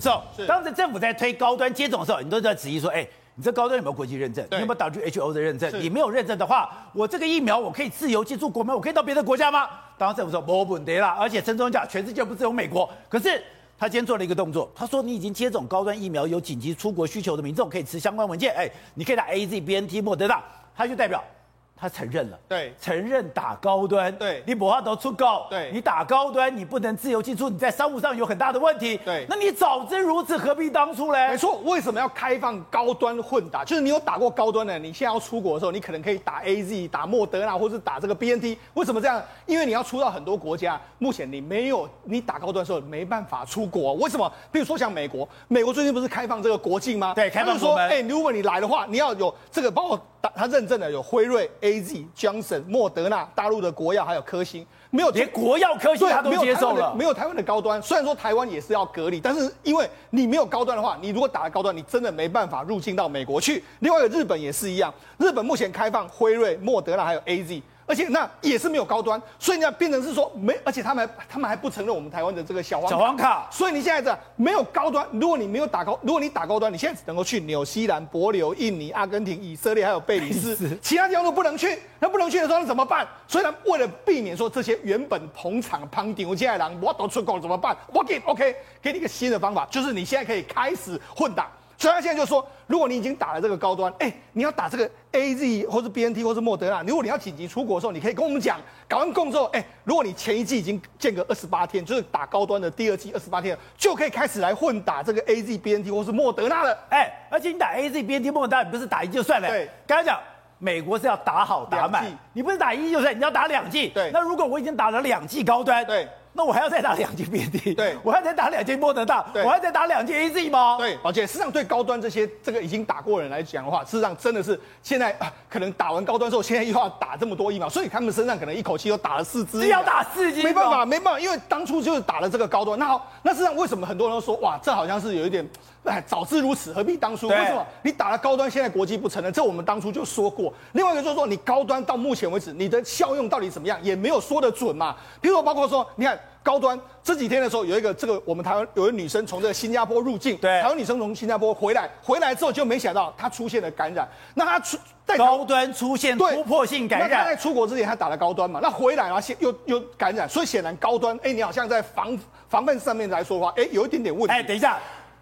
走。当时政府在推高端接种的时候，你都在质疑说，哎，你这高端有没有国际认证？你有没有 WHO 的认证？你没有认证的话，我这个疫苗我可以自由进出国门，我可以到别的国家吗？当时政府说没问题啦，而且陈时中讲，全世界不只有美国。可是他今天做了一个动作，他说你已经接种高端疫苗有紧急出国需求的民众可以持相关文件，哎，你可以打 AZ、BNT、莫德纳，他就代表。他承认了，对，承认打高端，对，你不要都出口，对，你打高端，你不能自由进出，你在商务上有很大的问题，对，那你早知如此，何必当初嘞？没错，为什么要开放高端混打？就是你有打过高端的，你现在要出国的时候，你可能可以打 AZ、打莫德纳，或是打这个 BNT。为什么这样？因为你要出到很多国家，目前你没有你打高端的时候没办法出国。为什么？比如说像美国，美国最近不是开放这个国境吗？对，开放国门。哎，如果你来的话，你要有这个包括。他认证的有辉瑞、AZ、Johnson、莫德纳、大陆的国药，还有科兴，没有连国药科兴他都接受了，没有台湾的，的高端。虽然说台湾也是要隔离，但是因为你没有高端的话，你如果打了高端，你真的没办法入境到美国去。另外一个日本也是一样，日本目前开放辉瑞、莫德纳还有 AZ。而且那也是没有高端，所以呢变成是说没，而且他们还他们还不承认我们台湾的这个小黄卡。小黄卡。所以你现在这没有高端，如果你没有打高，如果你打高端，你现在只能够去纽西兰、帛琉、印尼、阿根廷、以色列还有贝里斯，其他地方都不能去。那不能去的时候，那怎么办？所以呢，为了避免说这些原本捧场捧顶接下来我都出国怎么办？我给 OK，给你一个新的方法，就是你现在可以开始混打。所以他现在就说，如果你已经打了这个高端，哎，你要打这个 A Z 或是 B N T 或是莫德纳，如果你要紧急出国的时候，你可以跟我们讲，搞完供之后，哎，如果你前一季已经间隔二十八天，就是打高端的第二季二十八天，就可以开始来混打这个 A Z B N T 或是莫德纳了。哎，而且你打 A Z B N T 莫德纳，你不是打一剂就算了。对，刚才讲美国是要打好打满，你不是打一剂就算，你要打两季。对，那如果我已经打了两季高端，对。那我还要再打两剂 BNT，对，我还要再打两剂莫德纳，对，我还要再打两剂 AZ 吗？对，而且，事实上对高端这些这个已经打过人来讲的话，事实上真的是现在啊，可能打完高端之后，现在又要打这么多疫苗，所以他们身上可能一口气又打了四支，要打四支，没办法，没办法，因为当初就是打了这个高端。那好，那事实上为什么很多人都说哇，这好像是有一点，哎，早知如此，何必当初？为什么你打了高端，现在国际不承认？这我们当初就说过。另外一个就是说，你高端到目前为止，你的效用到底怎么样，也没有说得准嘛。比如说，包括说，你看。高端这几天的时候，有一个这个我们台湾有一个女生从这个新加坡入境，对，台湾女生从新加坡回来，回来之后就没想到她出现了感染，那她出在高端出现突破性感染，那她在出国之前她打了高端嘛，那回来然后又又感染，所以显然高端，哎，你好像在防防范上面来说的话，哎，有一点点问题。哎，等一下。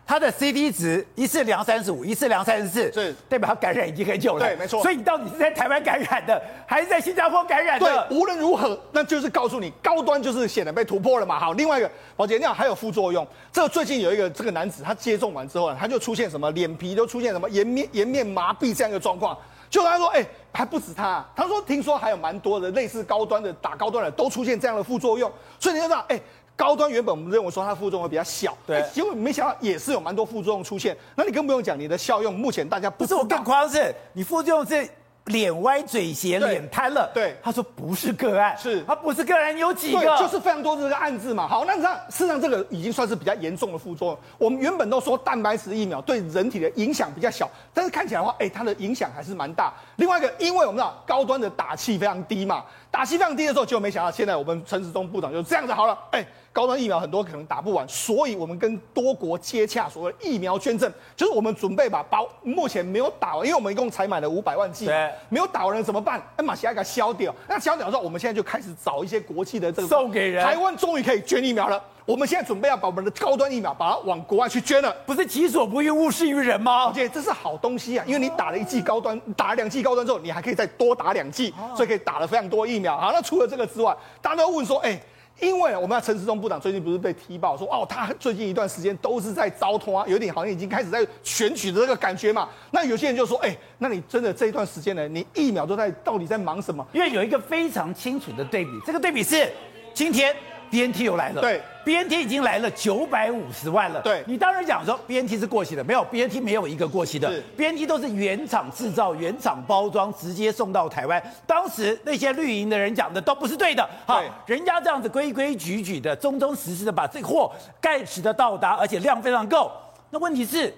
他的 CD 值一次量三十五，一次量三十四，是代表他感染已经很久了。对，没错。所以你到底是在台湾感染的，还是在新加坡感染的？对，无论如何，那就是告诉你，高端就是显然被突破了嘛。好，另外一个，宝杰，那还有副作用。这个最近有一个这个男子，他接种完之后，他就出现什么脸皮都出现什么颜面颜面麻痹这样一个状况。就他说，哎，还不止他，他说听说还有蛮多的类似高端的打高端的都出现这样的副作用。所以你就知道，哎。高端原本我们认为说它副作用会比较小，对，结果没想到也是有蛮多副作用出现。那你更不用讲，你的效用目前大家不，不是我更夸张是，你副作用是。脸歪嘴斜，脸瘫了。对，他说不是个案，是他不是个案，有几个？对，就是非常多的这个案子嘛。好，那这样事实上这个已经算是比较严重的副作用。我们原本都说蛋白质疫苗对人体的影响比较小，但是看起来的话，哎，它的影响还是蛮大。另外一个，因为我们知道高端的打气非常低嘛，打气非常低的时候，就没想到现在我们陈时中部长就这样子好了，哎。高端疫苗很多可能打不完，所以我们跟多国接洽，所谓疫苗捐赠，就是我们准备把包目前没有打完，因为我们一共才买了五百万剂，对，没有打完人怎么办？哎，马西亚给它消掉，那消掉之后，我们现在就开始找一些国际的这个送给人。台湾终于可以捐疫苗了，我们现在准备要把我们的高端疫苗把它往国外去捐了，不是己所不欲，勿施于人吗？而且这是好东西啊，因为你打了一剂高端，打了两剂高端之后，你还可以再多打两剂，所以可以打了非常多疫苗。好，那除了这个之外，大家都问说，哎。因为我们的陈时中部长最近不是被踢爆说哦，他最近一段时间都是在糟通啊，有点好像已经开始在选举的这个感觉嘛。那有些人就说，哎，那你真的这一段时间呢，你疫苗都在到底在忙什么？因为有一个非常清楚的对比，这个对比是今天。B N T 又来了，对，B N T 已经来了九百五十万了，对，你当然讲说 B N T 是过期的，没有 B N T 没有一个过期的，B N T 都是原厂制造、原厂包装，直接送到台湾。当时那些绿营的人讲的都不是对的，好，人家这样子规规矩矩的、忠忠实实的把这货盖实的到达，而且量非常够。那问题是，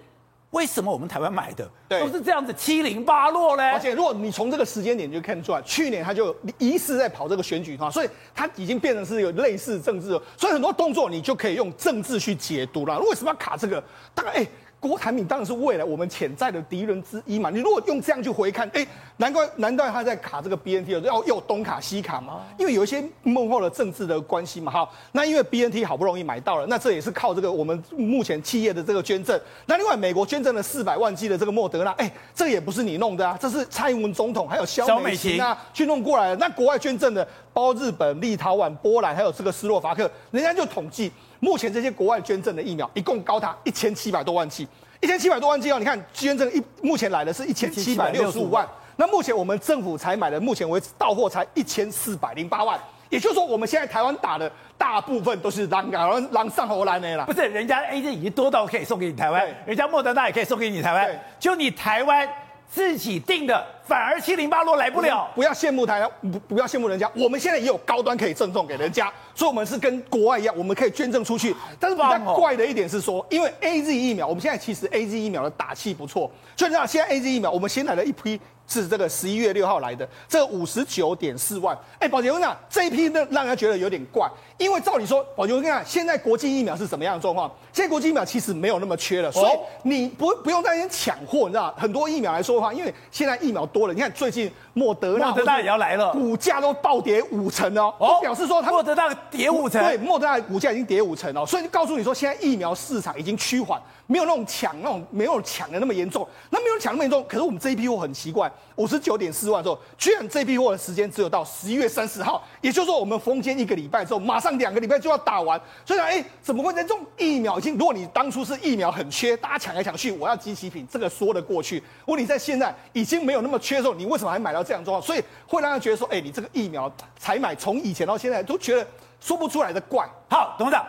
为什么我们台湾买的都是这样子七零八落嘞？而且如果你从这个时间点就看出来，去年他就疑似在跑这个选举哈，所以他已经变成是有类似政治，所以很多动作你就可以用政治去解读了。为什么要卡这个？大概哎。郭台铭当然是未来我们潜在的敌人之一嘛。你如果用这样去回看，哎，难怪难道他在卡这个 BNT 要要东卡西卡吗？因为有一些幕后的政治的关系嘛。好，那因为 BNT 好不容易买到了，那这也是靠这个我们目前企业的这个捐赠。那另外美国捐赠了四百万剂的这个莫德纳，哎，这个也不是你弄的啊，这是蔡英文总统还有肖美琴啊去弄过来的。那国外捐赠的包日本、立陶宛、波兰还有这个斯洛伐克，人家就统计。目前这些国外捐赠的疫苗一共高达一千七百多万剂，一千七百多万剂哦。你看捐赠一目前来的是一千七百六十五万，那目前我们政府才买的，目前为止到货才一千四百零八万。也就是说，我们现在台湾打的大部分都是狼港狼上荷兰的啦。不是，人家 AZ 已经多到可以送给你台湾，人家莫德纳也可以送给你台湾，就你台湾。自己定的，反而七零八落来不了。不要羡慕他，不不要羡慕人家。我们现在也有高端可以赠送给人家，所以我们是跟国外一样，我们可以捐赠出去。但是比较怪的一点是说，因为 AZ 疫苗，我们现在其实 AZ 疫苗的打气不错。就你知道，现在 AZ 疫苗，我们新来了一批。是这个十一月六号来的，这五十九点四万。哎，宝杰，我跟你讲，这一批呢，让人家觉得有点怪，因为照理说，宝杰，我跟你讲，现在国际疫苗是什么样的状况？现在国际疫苗其实没有那么缺了，所以你不不用担心抢货，你知道很多疫苗来说的话，因为现在疫苗多了，你看最近莫德纳，莫德纳也要来了，股价都暴跌五成哦，哦，表示说它莫德纳跌五成，对，莫德纳股价已经跌五成哦，所以就告诉你说，现在疫苗市场已经趋缓。没有那种抢那种没有抢的那么严重，那没有抢那么严重。可是我们这一批货很奇怪，五十九点四万之后，居然这批货的时间只有到十一月三十号，也就是说我们封监一个礼拜之后，马上两个礼拜就要打完。所以讲，哎，怎么会在这种疫苗已经？如果你当初是疫苗很缺，大家抢来抢去，我要机器品，这个说得过去。问题在现在已经没有那么缺的时候，你为什么还买到这样状况？所以会让人觉得说，哎，你这个疫苗采买从以前到现在都觉得说不出来的怪。好，董事长，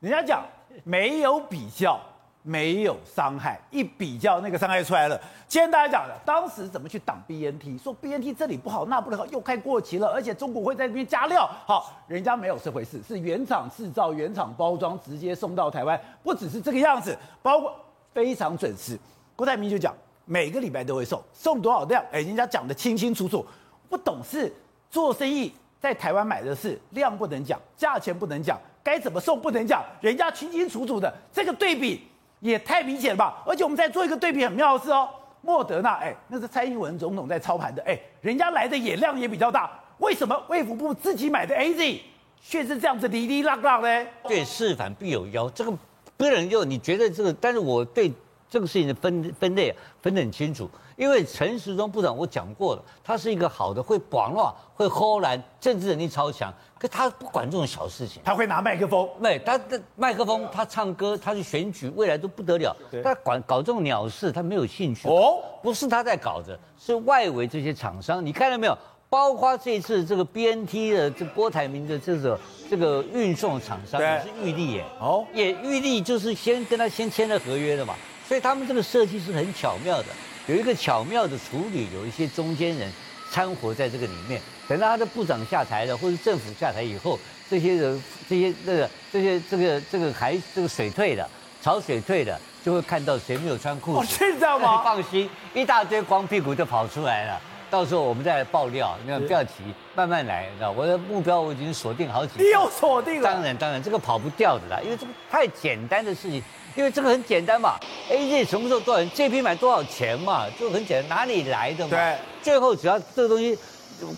人家讲没有比较。没有伤害，一比较那个伤害出来了。今天大家讲的，当时怎么去挡 BNT？说 BNT 这里不好，那不好，又快过期了，而且中国会在那边加料。好，人家没有这回事，是原厂制造、原厂包装，直接送到台湾。不只是这个样子，包括非常准时。郭台铭就讲，每个礼拜都会送，送多少量？哎，人家讲得清清楚楚。不懂事，做生意在台湾买的是量不能讲，价钱不能讲，该怎么送不能讲，人家清清楚楚的这个对比。也太明显了吧！而且我们再做一个对比，很妙的是哦，莫德纳，哎，那是蔡英文总统在操盘的，哎，人家来的也量也比较大，为什么卫福部自己买的 AZ 却是这样子哩哩啦啦呢？对，事反必有妖，这个不能就你觉得这个，但是我对这个事情的分分类分得很清楚。因为陈时中部长我讲过了，他是一个好的会网络、会荷兰政治能力超强，可他不管这种小事情，他会拿麦克风，对，他的麦克风，他唱歌，他去选举，未来都不得了。他管搞这种鸟事，他没有兴趣。哦，不是他在搞的，是外围这些厂商，你看到没有？包括这次这个 BNT 的这郭台铭的这个这个运送厂商也是玉立耶，哦，也玉立就是先跟他先签了合约的嘛，所以他们这个设计是很巧妙的。有一个巧妙的处理，有一些中间人掺和在这个里面。等到他的部长下台了，或者政府下台以后，这些人、这些这个、这些这个这个还这个水退了，潮水退了，就会看到谁没有穿裤子。哦，是这样吗？你 放心，一大堆光屁股就跑出来了。到时候我们再来爆料，你看不要急，慢慢来，你知道我的目标我已经锁定好几。你又锁定了？当然当然，这个跑不掉的啦，因为这个太简单的事情。因为这个很简单嘛，AZ 什么时候多少钱？这批买多少钱嘛，就很简单，哪里来的嘛？对，最后只要这个东西，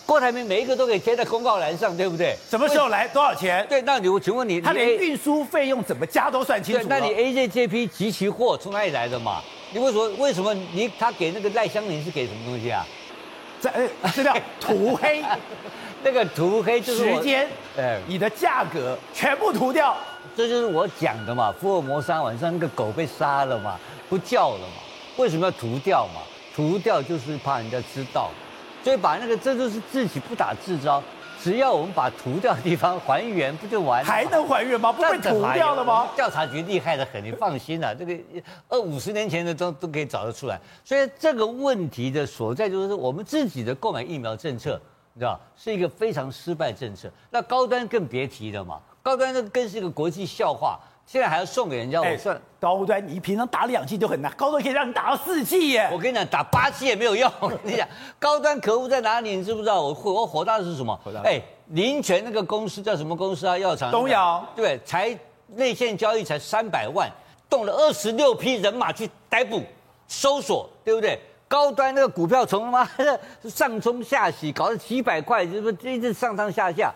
郭台铭每一个都可以贴在公告栏上，对不对？什么时候来？多少钱？对，那你我请问你，他连运输费用怎么加都算清楚。那你 AZ 这批集齐货从哪里来的嘛？你为什么为什么你他给那个赖香林是给什么东西啊？这哎，这叫 涂黑，那个涂黑就是时间，哎，你的价格全部涂掉。这就是我讲的嘛，福尔摩沙晚上那个狗被杀了嘛，不叫了嘛，为什么要涂掉嘛？涂掉就是怕人家知道，所以把那个这就是自己不打自招，只要我们把涂掉的地方还原，不就完了？还能还原吗？不被涂掉了吗？调查局厉害的很，你放心啦，这个二五十年前的都都可以找得出来。所以这个问题的所在就是我们自己的购买疫苗政策，你知道，是一个非常失败政策。那高端更别提了嘛。高端那更是一个国际笑话，现在还要送给人家，我算、欸、高端，你平常打两剂就很难，高端可以让你打到四剂耶。我跟你讲，打八剂也没有用。我 跟你讲，高端可恶在哪里？你知不知道？我火我火大的是什么？哎、欸，林泉那个公司叫什么公司啊？药厂东阳。对，才内线交易才三百万，动了二十六批人马去逮捕、搜索，对不对？高端那个股票从他妈的上冲下洗，搞了几百块，这不是一直上上下下？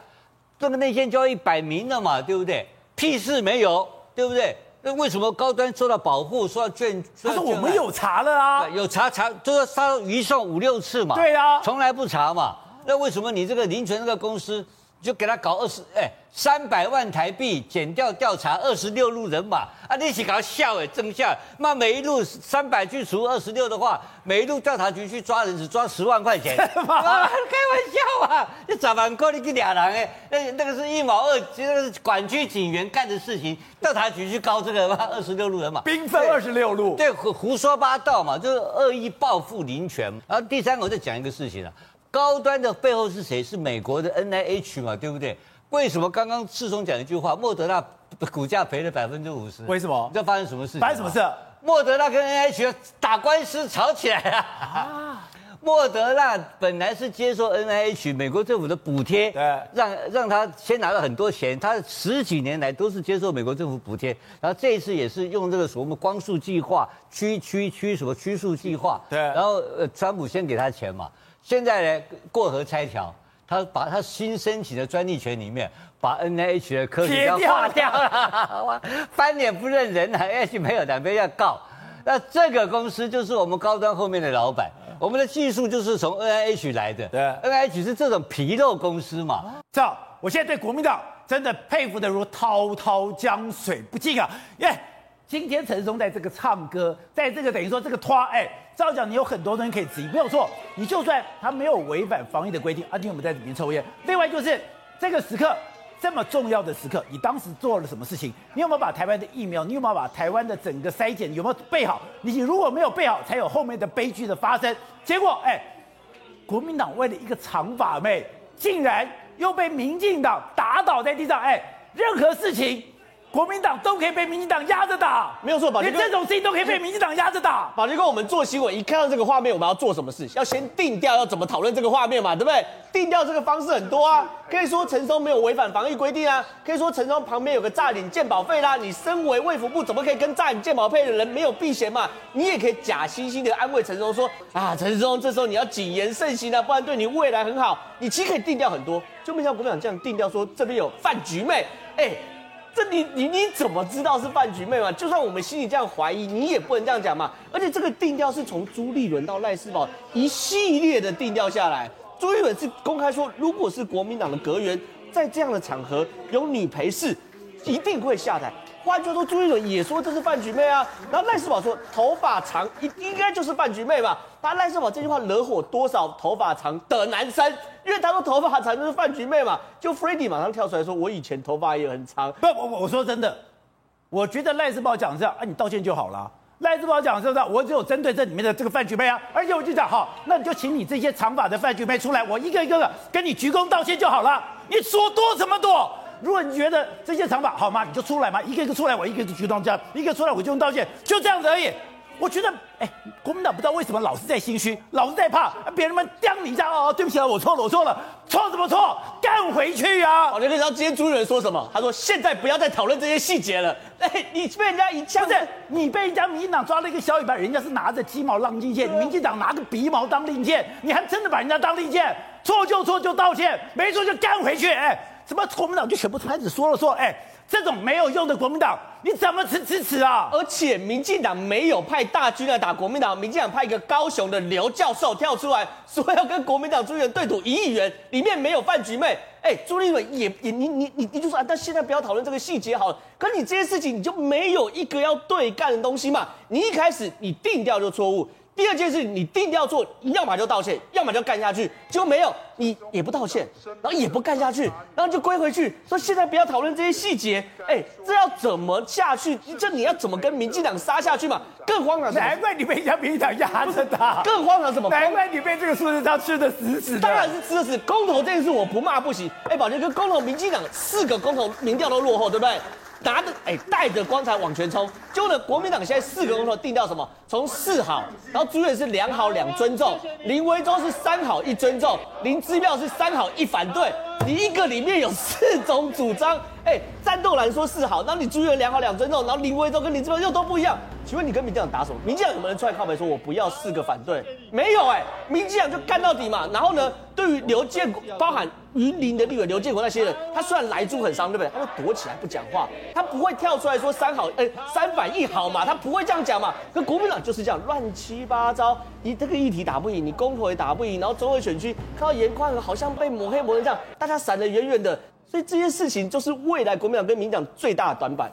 这个内线交易摆明了嘛，对不对？屁事没有。对不对？那为什么高端受到保护，受到卷？他说我们有查了啊，有查查，就是他移送五六次嘛。对啊，从来不查嘛。那为什么你这个林泉这个公司？就给他搞二十哎三百万台币，减掉调查二十六路人马啊！你一起搞笑哎，真笑！那每一路三百去除二十六的话，每一路调查局去抓人只抓十万块钱，开玩笑啊！你咋办？够你去俩人哎？那那个是一毛二，其实是管区警员干的事情，调查局去搞这个二十六路人马，兵分二十六路，对，胡胡说八道嘛，就是恶意报复林权。然后第三个我再讲一个事情啊。高端的背后是谁？是美国的 NIH 嘛，对不对？为什么刚刚世聪讲一句话，莫德纳股价赔了百分之五十？为什么？你知道发生什么事情？发生什么事？莫德纳跟 NIH 打官司吵起来了。啊！莫德纳本来是接受 NIH 美国政府的补贴，对，让让他先拿了很多钱。他十几年来都是接受美国政府补贴，然后这一次也是用这个什么光速计划、驱驱驱什么驱速计划，对。然后呃，川普先给他钱嘛。现在呢，过河拆桥，他把他新申请的专利权里面，把 NIH 的科学家划掉了，翻脸不认人了，NIH 没有的，没有要告。那这个公司就是我们高端后面的老板，我们的技术就是从 NIH 来的。对，NIH 是这种皮肉公司嘛。这样，我现在对国民党真的佩服的如滔滔江水不尽啊！耶、yeah!，今天陈松在这个唱歌，在这个等于说这个拖哎。照讲，你有很多东西可以质疑，没有错。你就算他没有违反防疫的规定，啊，你有没有在里面抽烟？另外就是这个时刻这么重要的时刻，你当时做了什么事情？你有没有把台湾的疫苗？你有没有把台湾的整个筛检有没有备好？你如果没有备好，才有后面的悲剧的发生。结果，哎，国民党为了一个长发妹，竟然又被民进党打倒在地上。哎，任何事情。国民党都可以被民进党压着打，没有错。宝杰哥，连这种事情都可以被民进党压着打。宝杰哥，我们做新闻一看到这个画面，我们要做什么事？要先定调，要怎么讨论这个画面嘛，对不对？定调这个方式很多啊，可以说陈松没有违反防疫规定啊，可以说陈松旁边有个诈领健保费啦。你身为卫福部，怎么可以跟诈领健保费的人没有避嫌嘛？你也可以假惺惺的安慰陈松说啊，陈松，这时候你要谨言慎行啊，不然对你未来很好。你其实可以定调很多，就没像国民党这样定调说这边有饭局妹，哎。这你你你怎么知道是饭局妹嘛？就算我们心里这样怀疑，你也不能这样讲嘛。而且这个定调是从朱立伦到赖世宝一系列的定调下来。朱立伦是公开说，如果是国民党的阁员在这样的场合有女陪侍，一定会下台。换句话说，朱立伦也说这是饭局妹啊。然后赖世宝说头发长应应该就是饭局妹吧？他赖世宝这句话惹火多少头发长的男生？因为他说头发长就是饭局妹嘛。就 Freddy 马上跳出来说，我以前头发也很长。不，我我说真的，我觉得赖世宝讲这样啊，你道歉就好了。赖世宝讲是不是，我只有针对这里面的这个饭局妹啊，而且我就讲好，那你就请你这些长发的饭局妹出来，我一个一个的跟你鞠躬道歉就好了。你说多什么多？如果你觉得这些长法好吗？你就出来嘛，一个一个出来，我一个一个鞠躬这样，一个出来我就用道歉，就这样子而已。我觉得，哎，国民党不知道为什么老是在心虚，老是在怕别人们刁你一下哦，对不起啊，我错了，我错了，错什么错？干回去啊！哦，你知道今天朱立伦说什么？他说现在不要再讨论这些细节了。哎，你被人家一枪，不是你被人家民进党抓了一个小尾巴，人家是拿着鸡毛当令箭，民进党拿个鼻毛当令箭，你还真的把人家当令箭？错就错就道歉，没错就干回去，哎。什么国民党就全部开始说了说，哎，这种没有用的国民党，你怎么支支持啊？而且民进党没有派大军来打国民党，民进党派一个高雄的刘教授跳出来说要跟国民党朱立伦对赌一亿元，里面没有饭局妹。哎，朱立伦也也你你你你就说啊，但现在不要讨论这个细节好了。可你这些事情你就没有一个要对干的东西嘛？你一开始你定调就错误。第二件事，你定要做，要么就道歉，要么就干下去，结果没有，你也不道歉，然后也不干下去，然后就归回去，说现在不要讨论这些细节，哎，这要怎么下去？这你要怎么跟民进党杀下去嘛？更荒唐，难怪你被人家民进党压着打，更荒唐什么？难怪你被这个苏贞昌吃的死死的。当然是吃的死，公投这件事我不骂不行。哎，宝杰哥，公投民进党四个公投民调都落后，对不对？拿着哎带着棺材往前冲。就呢，国民党现在四个公投定掉什么？从四好，然后朱越是两好两尊重，林维洲是三好一尊重，林志妙是三好一反对。你一个里面有四种主张，哎，战斗来说四好，那你朱越良好两尊重，然后林维洲跟林志妙又都不一样。请问你跟民进党打什么？民进党有没有人出来靠北说我不要四个反对？没有哎、欸，民进党就干到底嘛。然后呢，对于刘建国，包含云林的立委刘建国那些人，他虽然来猪很伤，对不对？他会躲起来不讲话，他不会跳出来说三好，哎、欸，三反一好嘛，他不会这样讲嘛。可国民党就是这样乱七八糟，你这个议题打不赢，你公投也打不赢，然后中和选区看到颜宽和好像被抹黑抹成这样，大家闪得远远的，所以这些事情就是未来国民党跟民进党最大的短板。